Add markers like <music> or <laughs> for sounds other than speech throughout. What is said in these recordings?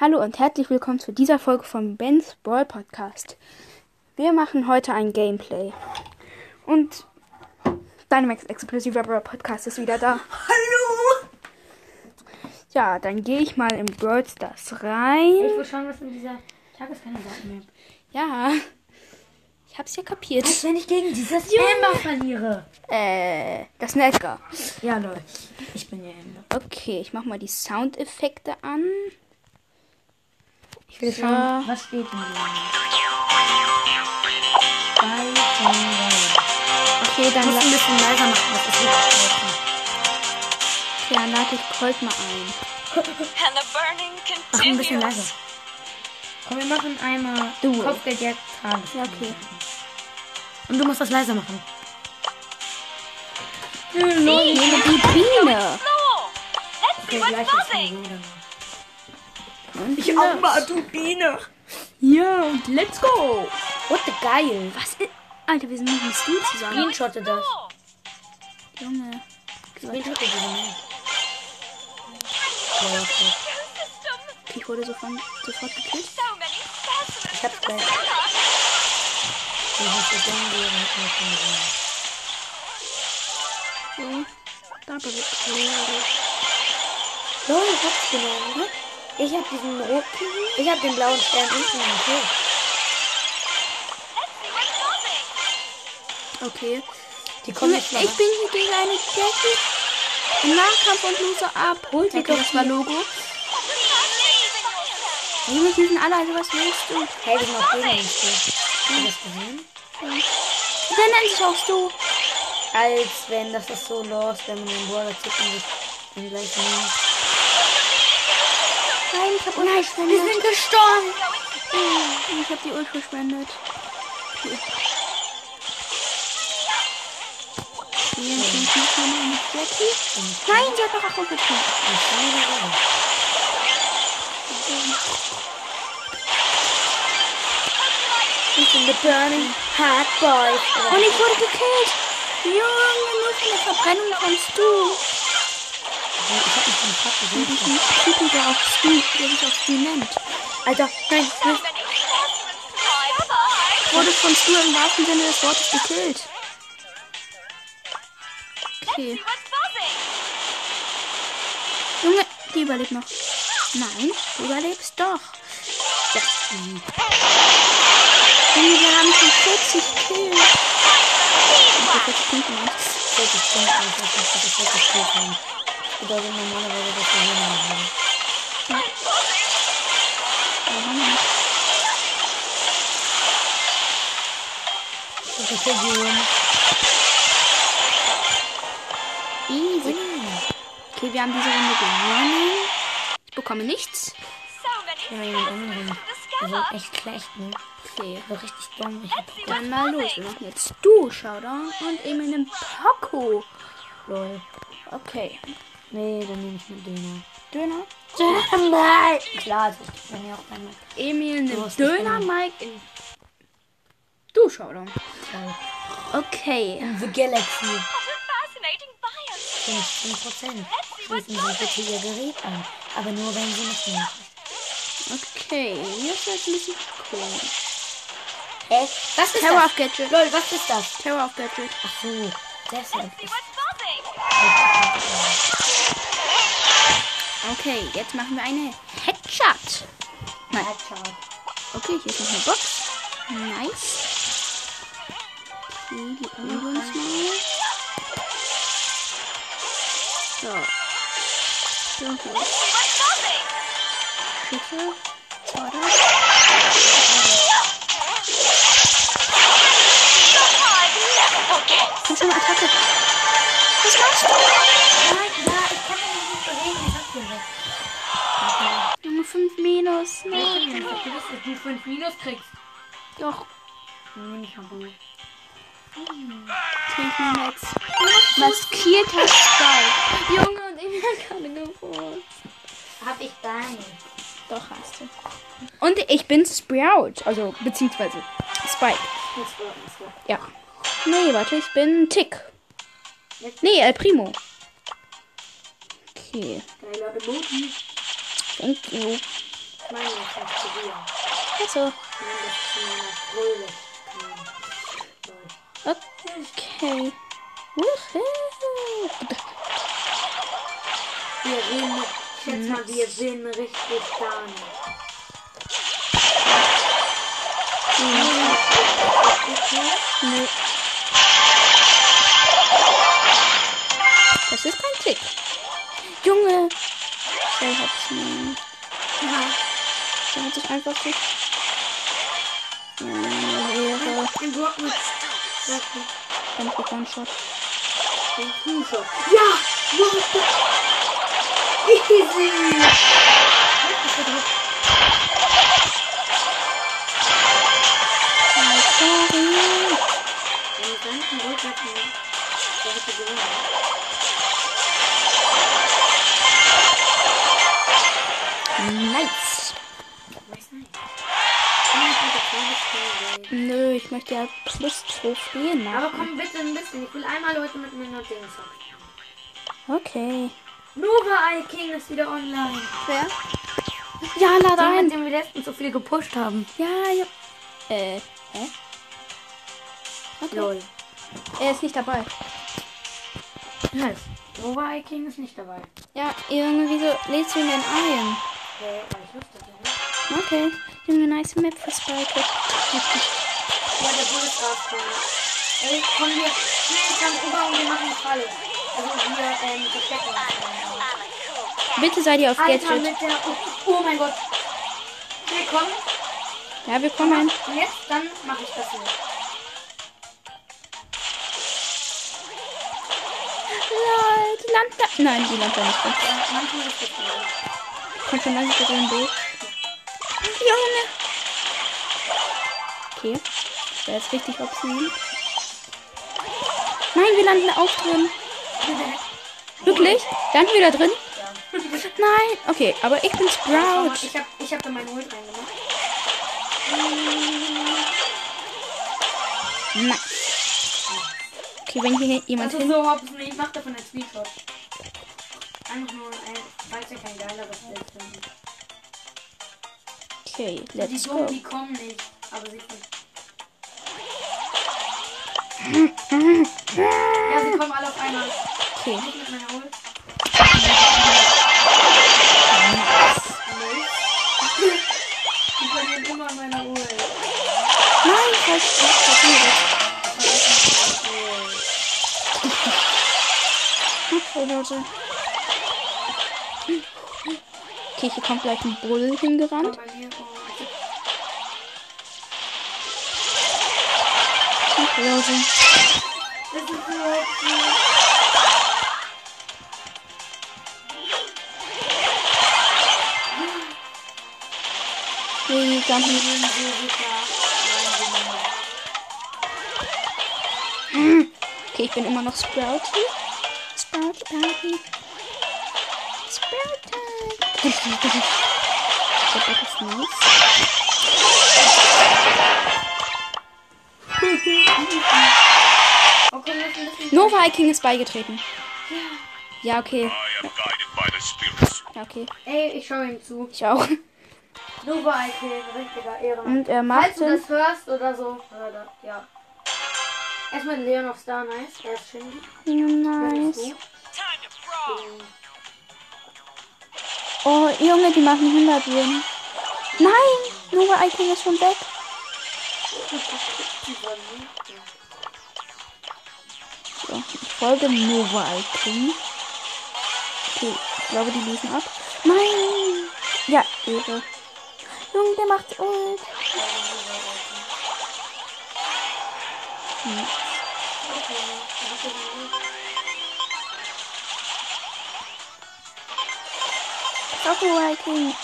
Hallo und herzlich willkommen zu dieser Folge vom Ben's Brawl Podcast. Wir machen heute ein Gameplay. Und Dynamax Explosiver Brawl Podcast ist wieder da. Hallo! Ja, dann gehe ich mal in Brawl Stars rein. Ich will schauen, was in dieser Tageskandidaten-Map. Ja, ich hab's ja kapiert. Als wenn ich gegen dieses Ember verliere. Äh, das ist ein Edgar. Ja, Leute. Ich bin ja Ember. Okay, ich mach mal die Soundeffekte an. Ich will schauen, was steht. Bei von Okay, dann, Ich muss la ein bisschen leiser machen, das ist wirklich okay, dann lade ich Colt mal ein. And the burning Mach ein bisschen continues. leiser. Komm, wir machen einmal Du. Kopfgeldjagd Tages. Ja, okay. Und du musst das leiser machen. Nehme die Biene. Okay, gleich buzzing. Und Ich auch mal, du Biene. Ja, und let's go. What the geil. Was ist... Alter, wir sind nicht mit Stu zusammen. Screenshotte das. Floor. Junge. Screenshotte diese Map. Ja, okay. Ich wurde sofort, sofort gekillt. Ich hab's gleich. Das. So. Da bin ich. So, ich hab's genommen. ne? Ich hab diesen roten. Ich hab den blauen Stern unten im buzzing. Okay. Die kommen mal ich bin hier gegen eine Jackie. Im Nahkampf und lose ab. Holt die okay, doch das war. Logo. Junge, die sind alle, also was willst du? Hey, die sind auf gegen uns. Hast du das gesehen? Der nennt sich auch Stu. Als wenn das ist so los, wenn man den Border zieht und sich dann gleich nimmt. Nein, ich hab Ult Wir verschwendet. sind gestorben. Ich hab die Ult verschwendet. Okay. Eine. Nein, sie hat noch Achtung gezogen. Ich bin the burning hot boys. Und ich wurde gekillt. Junge, nur von der Verbrennung kommst du. Ich hab mich von Papp gesehen. Diesen Typen, der auf Stu, der sich auf Stu nennt. Alter, nein, So nein. Wurde von Stu im wahrsten Sinne des Wortes gekillt. Okay. Junge, die überlebt noch. Nein, du überlebst doch. Ja. Junge, wir haben schon 40 Kills. Okay, 40 Punkte meinst du? 40 Punkte, ich weiß nicht, was ich bedeutet normalerweise, dass wir gewonnen haben. Das ist okay, Julian. Easy. Okay, wir haben diese Runde gewonnen. Ich bekomme nichts. So Ja, jemand anderen. Also echt schlecht, ne? Okay, So richtig dumm. Ich hab dann mal los. Wir machen jetzt du, Showdown und eben einen Poco. lol. Okay. Nee, dann nehme ich mit Döner. Döner. Döner! Klar, das ist dann ja auch einmal. Emil Du nimmt nicht Döner. Mike in du, Showdown. Geil. Okay. The Galaxy. What a fascinating biome. 15 Prozent. Schließen Sie bitte Ihr Gerät an. Aber nur, wenn Sie mitnehmen. Okay, hier ist jetzt ein bisschen komisch. Hä? Was ist Terror das? of Gadget. Lol, was ist das? Terror of Gadget. Ach so, deshalb See ist. Okay, jetzt machen wir eine Headshot. Nein. Headshot. Okay, hier ist noch eine Box. Nice. Okay, die ölen wir uns mal. So. Buzzing. Bitte. Oder? Komm schon, Attacke. Was machst du? Minus. was. Ich hab gewusst, dass du 5 Minus kriegst. Doch. Nein, ich hab nicht. Krieg mir Max. Maskierter Spike. Junge, und ich hab gerade gewusst. Hab ich dein. Doch, hast du. Und ich bin Sprout. Also, beziehungsweise Spike. Ja. Nee, warte, ich bin Tick. Nee, El Primo. Okay. Thank you. Ich meine. Achso. Ich zu meiner Brille. Okay. Wir gewinnen. Ich schätze mal, wir gewinnen richtig gar nicht. Das ist kein Tick. Junge. Der hat's nicht. Der hat sich einfach so. Wäre. Den Block mit Ein One-Shot. dem Kuhshot. Ja! What the... Easy! Sorry. Wenn ich dann einen Rückwärts nehme, der hätte gewonnen. Nö, ich möchte ja plus Trophäen Aber machen. komm bitte ein bisschen. Ich will einmal Leute mit mir noch Dings haben. Okay. Nova Eye King ist wieder online. Wer? Ja, lad Der, ein. mit dem wir letztens so viel gepusht haben. Ja, ja. Äh, hä? Okay. Lol. Er ist nicht dabei. Nice. Nova Eye King ist nicht dabei. Ja, Junge, wieso lädst du ihn denn ein? Hey, ich wusste das nicht. Okay. Junge, nice Map für Spike. Ja, der Bull ist rausgekommen. Ey, komm hier. Schnell, komm rüber und wir machen eine Falle. Also wir ähm, verstecken. Bitte sei dir auf Alter, Gadget. mit der... Oh, oh mein Gott. Komm. Ja, wir kommen. Und jetzt, dann mache ich das hier. Lol, die landet da. Nein, die landet da nicht manchmal ist das. Kommt schon langsam so ein Bild. Junge. Okay. Wäre jetzt richtig obscene. Nein, wir landen auch drin. Wirklich? Landen wir da drin? Nein. Okay, aber ich bin Sprout. Ich hab, ich hab da meinen Ult reingemacht. Nice. Okay, wenn hier jemand ist hin... so hops Ich mach davon einen Screenshot. Einfach nur ein, falls ihr kein geileres Bild findet. Okay, Die let's Dummen, go. die kommen nicht. Aber sie sind. Ja, sie kommen alle auf einmal. Okay. Meiner. Die verlieren immer meine Ult. Nein, falsch. Okay, <laughs> Leute. Okay, hier kommt gleich ein Bull hingerannt. Oh, Leute. Nee, ganz nicht. Okay, ich bin immer noch Sprouty. Sprouty, Sprouty. Sprouty. Der Bock ist nice. Okay, wir müssen ein bisschen. Nova King ist beigetreten. Ja, okay. The spirits. Ja, okay. Ey, ich schau ihm zu. Ich auch. Nova Icon, richtiger Ehrenmann. Und er Falls macht du das hörst oder so, hör ja. Erstmal Leon of Star Nice, er ist Shindy. Nice. Time to brawl. Oh, Junge, die machen 100 Win. Nein! Nova Icon ist schon weg. So, ich folge Nova Icon. Okay, ich glaube, die lösen ab. Nein! Ja, Ehre. Junge, der macht Ult. Hm. Icon.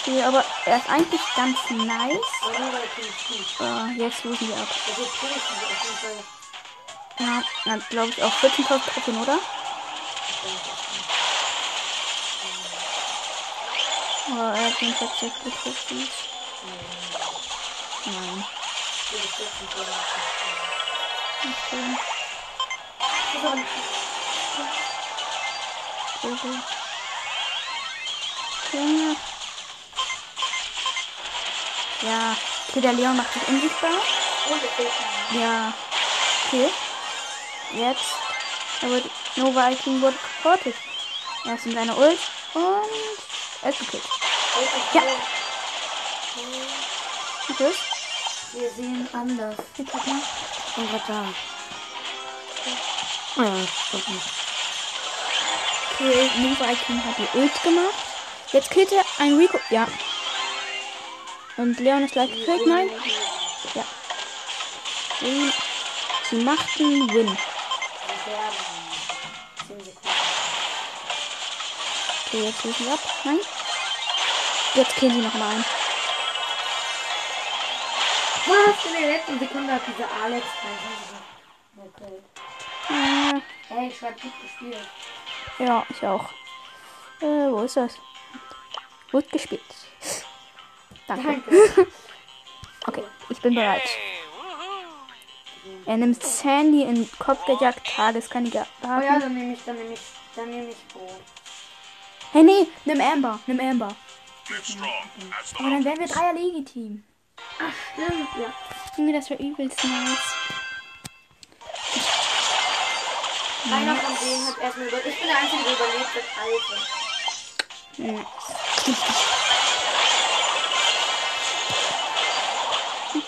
Okay, aber er ist eigentlich ganz nice. Äh, jetzt losen wir ab. Ja, dann glaube ich auch 14.000 Trophäen, oder? Oh, er hat den tatsächlich getroffen. Nein. Okay. Okay. Junge. Ja. Okay, der Leon macht sich unsichtbar. Ja. Okay. Jetzt. Er wird, Nova Viking wurde geportet. Er ist in seiner Ult und er ist gekillt. Ja. Was ist? Wir sehen anders. Jetzt hat man. Ich bin gerade da. Ja, stimmt nicht. Okay, Nova Viking hat die Ult gemacht. Jetzt killt er ein Rico. Ja. Und Leon ist gleich gekillt. Nein. Ja. Sie, sie macht einen Win. Wir werden. 10 Sekunden. Okay, jetzt schließen sie ab. Nein. Jetzt killen sie noch mal einen. Was? In der letzten Sekunde hat diese Alex Okay. Äh, Hey, ich schreib gut gespielt. ja, ich auch. Äh, wo ist das? Gut gespielt. Danke. Danke. <laughs> Okay, ich bin bereit. Er nimmt Sandy in den Kopf gejagt, Tageskandidat. Oh ja, dann nehme ich, dann nehme ich, dann nehme ich Brot. Hey, nee, nimm Amber, nimm Amber. Aber dann wären wir Dreier Legitim. Ach, stimmt, ja. Junge, das wäre übelst nice. Keiner von denen hat erstmal überlebt. Ich bin der Einzige, der überlebt hat. Alter. Hm.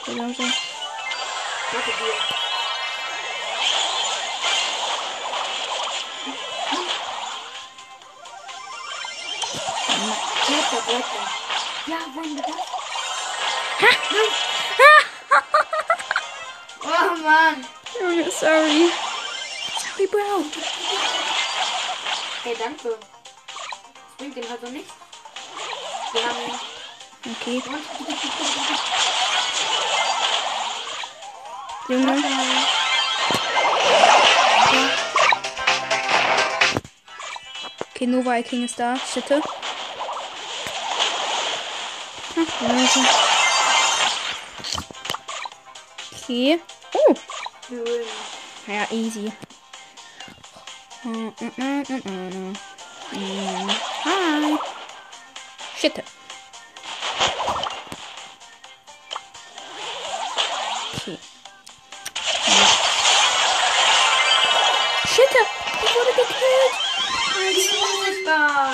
Hm, so. Warte, hier. Ja, wollen wir das? <laughs> Oh Mann. Junge, sorry. Sorry, Bro. Hey, danke. Das bringt dem halt so nichts. Wir haben Okay, Junge. Okay, No Viking ist da. Shitte. Hm, Leute. Okay. Oh. Ja, easy. Hi. Shitte. Okay. Ich wurde gekillt. Die ist unsichtbar.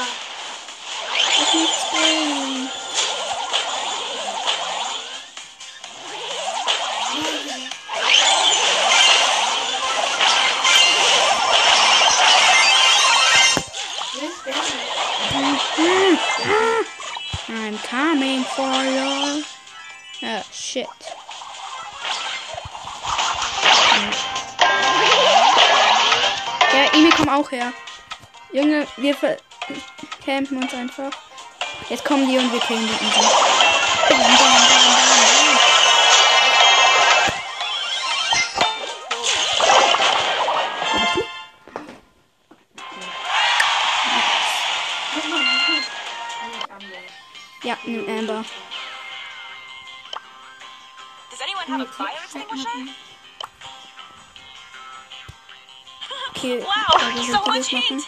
Das nichts I'm coming for you. Oh, shit. Ja, Emi, komm auch her. Junge, wir campen uns einfach. Jetzt kommen die und wir killen die easy. Das machen?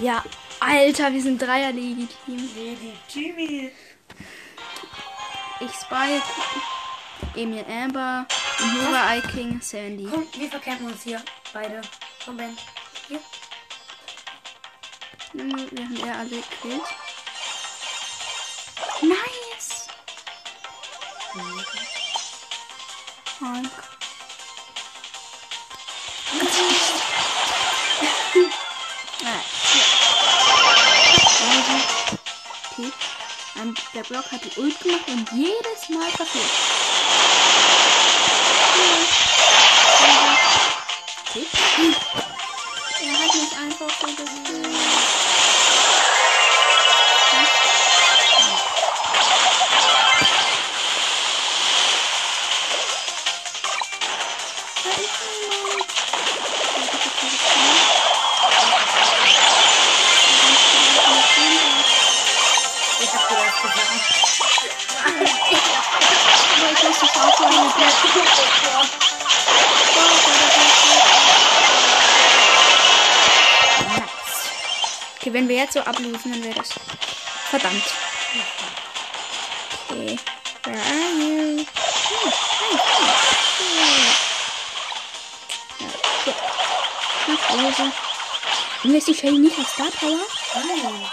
Ja, Alter, wir sind Dreier legitim. Legitim. Ich Spike, Emil Amber, Nora Iking, Sandy. Komm, wir verkämpfen uns hier. Beide. Komm, Ben. Hier. Wir haben ja alle gekillt. Nice! Hulk. Der Block hat die Ult gemacht und jedes Mal passiert. Okay. Er hat mich einfach so gekillt. Ich muss dich auch eine Nice. Okay, Okay, wenn wir jetzt so ablösen, dann wäre das verdammt. Okay. Where are you? Oh, hi, hi. Ja, okay. Nach Hause. Und ist die Shelly nicht auf Star Power? Nein.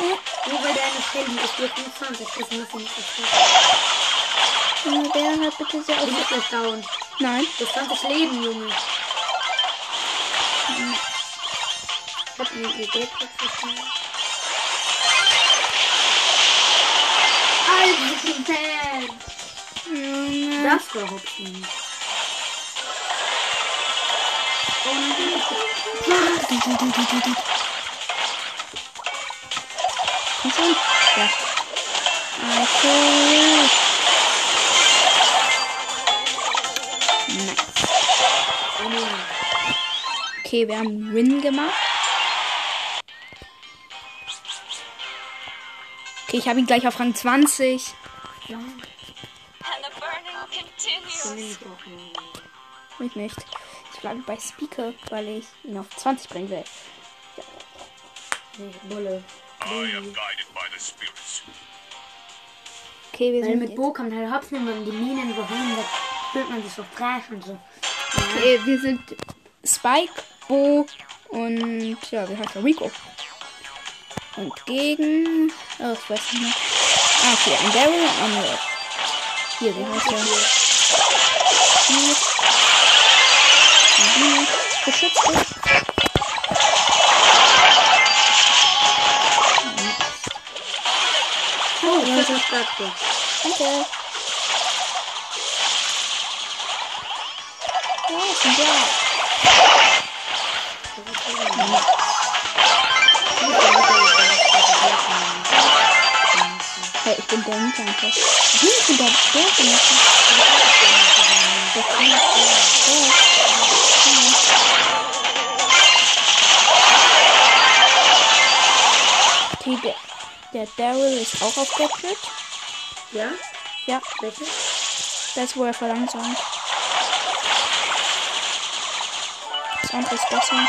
Äh, Nur weil Shelly ist hier 25, ist muss sie nicht verstehen. Junge, wer hat bitte sehr Du auf... bist gleich down. Nein. Du hast 20 Leben, Junge. Ich hab eine Idee verstanden. Alter, Fan. Junge. Das war Hopfen. Nein. <laughs> Komm schon. Okay. Wir haben Win gemacht. Okay, ich habe ihn gleich auf Rang 20. Ja. Ich nicht. Ich bleibe bei Speaker, weil ich ihn auf 20 bringen will. Nee, Bulle. I am guided by the spirits. Okay, wir Weil sind mit Bo kann man halt hops nehmen und die Minen so hin, da fühlt man sich so fresh und so. Ja. okay, wir sind Spike, Bo und ja, wie heißt? Rico. Und gegen. Oh, ich weiß nicht mehr. Ah, okay, ein Daryl und ein Red. Hier, wie heißt der? Hier. Hier. Beschützt Oh, das ist praktisch. Danke. Ja, ist ein Bär. Hey, ich bin der nicht einfach. Hm, ich bin der Bär. von der- Der kann das der Daryl ist auch auf Gadget. Ja? Ja, Welche? das wo er verlangsamt. Das andere ist besser.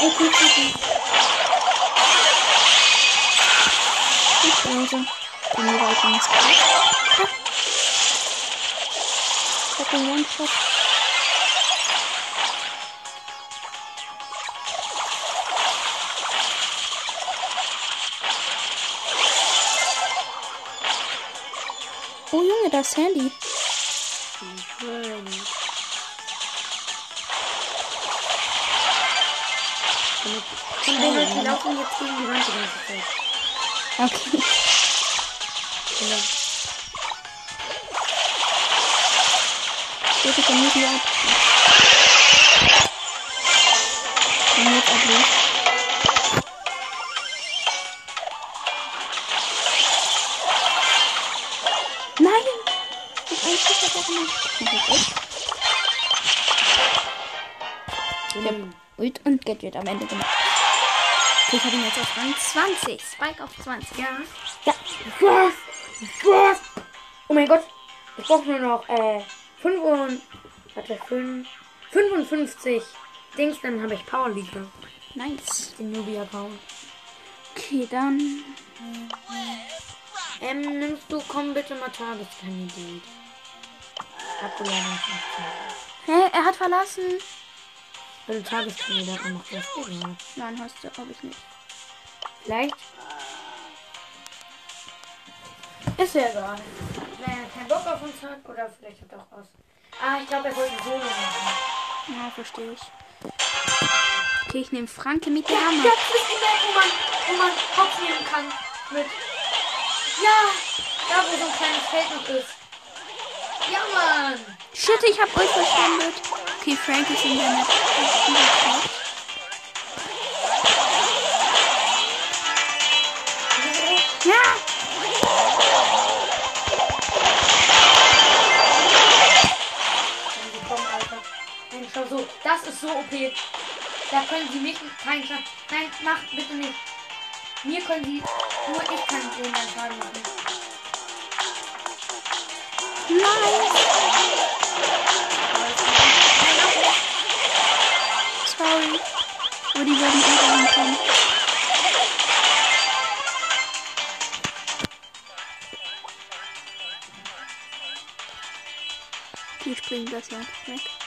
Oh, guck, guck, guck. Ich. Die Nova ist ganz krass. Ha. Ich hab den One-Shot. Oh Junge, da ist Sandy. Schön. Von denen halt, die laufen jetzt gegen die Wand die ganze Zeit. Okay. Genau. Bitte von mir ab. Dann jetzt ab Gadget am Ende gemacht. Ich habe ihn jetzt auf Rang 20. Spike auf 20. Ja. Ja. Was? Was? Oh mein Gott. Ich brauche nur noch äh, 5 und, warte, 5, 55 Dings, dann habe ich Power League. Nice. Den Nubia-Account. Okay, dann. Ähm, nimmst du, komm bitte mal Tageskandidat. Hä, er hat verlassen. Wenn du Tageskandidaten machst, das geht ja. Nein, hast du, habe ich nicht. Vielleicht. Ist ja egal. Wenn er keinen Bock auf uns hat, oder vielleicht hat er auch was. Ah, ich glaube, er wollte Solo machen. Ja, verstehe ich. Okay, ich nehme Franke mit der Ja, Hammer. jetzt ist die Welt, wo man, wo man Kopf nehmen kann. Mit. Ja! Da, wo so ein kleines Feld noch ist. Ja, Mann! Shit, ich hab euch verschwendet. Okay, Frank ist in der Net. Ja! So. Das ist so OP. Da können sie mich keinen Schaden. Nein, mach bitte nicht. Mir können sie. Nur ich kann denen einen Schaden machen. Nein, mach nicht. Sorry. Aber die werden irgendwann kommen. Die springen besser weg.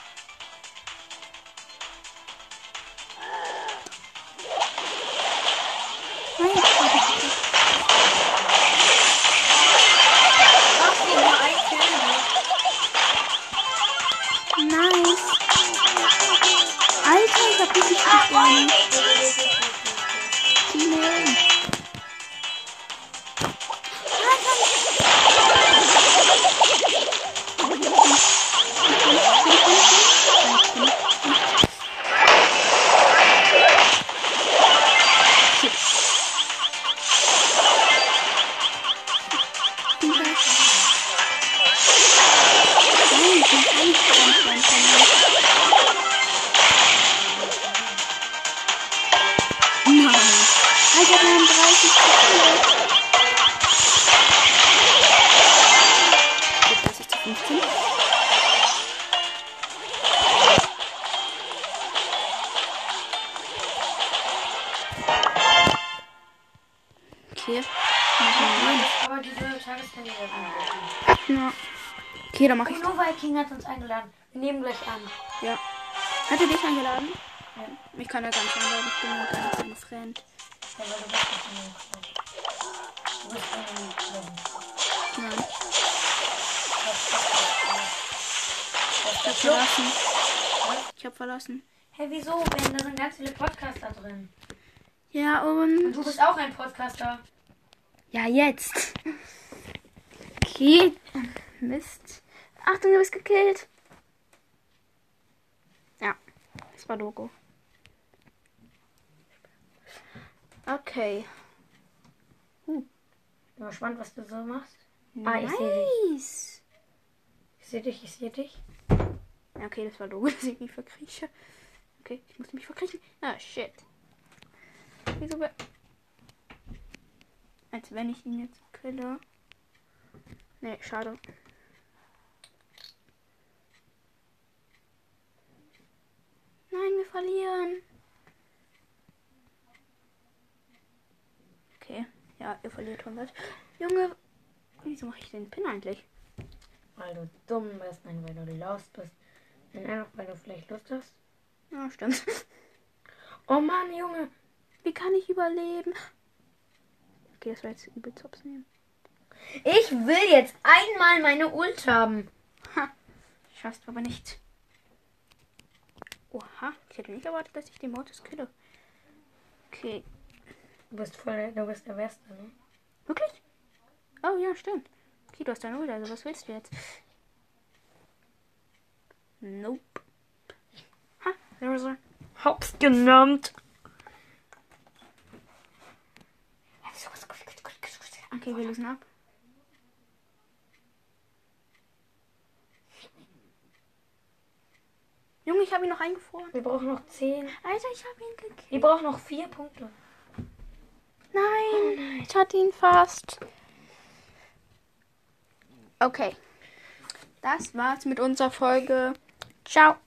Ich. Viking hat uns eingeladen. Wir nehmen gleich an. Ja. Hat er dich eingeladen? Ja. Mich kann er gar nicht einladen. Ich bin ja gar nicht sein Freund. Ja, weil du bist nicht in dem Club. Du bist in dem Club. Nein. Ich hab verlassen. Ich hab verlassen. Hä, wieso? Denn da sind ganz viele Podcaster drin. Ja, Und und. du bist auch ein Podcaster. Ja, jetzt. Okay. Mist. Achtung, du bist gekillt. Ja, das war Logo. Okay. Bin mal gespannt, was du so machst. Ah, ich sehe dich. nice. Ich sehe dich, ich sehe dich. Ja, okay, das war Logo, <laughs> dass ich mich verkrieche. Okay, ich muss mich verkriechen. Ah, shit. Wieso Als wenn ich ihn jetzt kille. Nee, schade. Nein, wir verlieren. Okay, ja, ihr verliert 100. Junge, wieso mache ich den Pin eigentlich? Weil du dumm bist, nein, weil du lost bist. Nein, einfach weil du vielleicht Lust hast. Ja, stimmt. <laughs> Oh Mann, Junge. Wie kann ich überleben? Okay, das war jetzt übel Zops nehmen. Ich will jetzt einmal meine Ult haben. Ha, schaffst du aber nicht. Oha, ich hätte nicht erwartet, dass ich den Mortis kille. Okay, Du bist voll, du bist der Beste, ne? wirklich? Oh ja, stimmt. Okay, du hast deine Ult, also was willst du jetzt? Nope. Ha, there is a... Hops genannt. Okay, wir lösen ab. Junge, ich habe ihn noch eingefroren. Wir brauchen noch 10. Alter, ich habe ihn gekillt. Wir brauchen noch 4 Punkte. Nein, ich hatte ihn fast. Okay. Das war's mit unserer Folge. Ciao.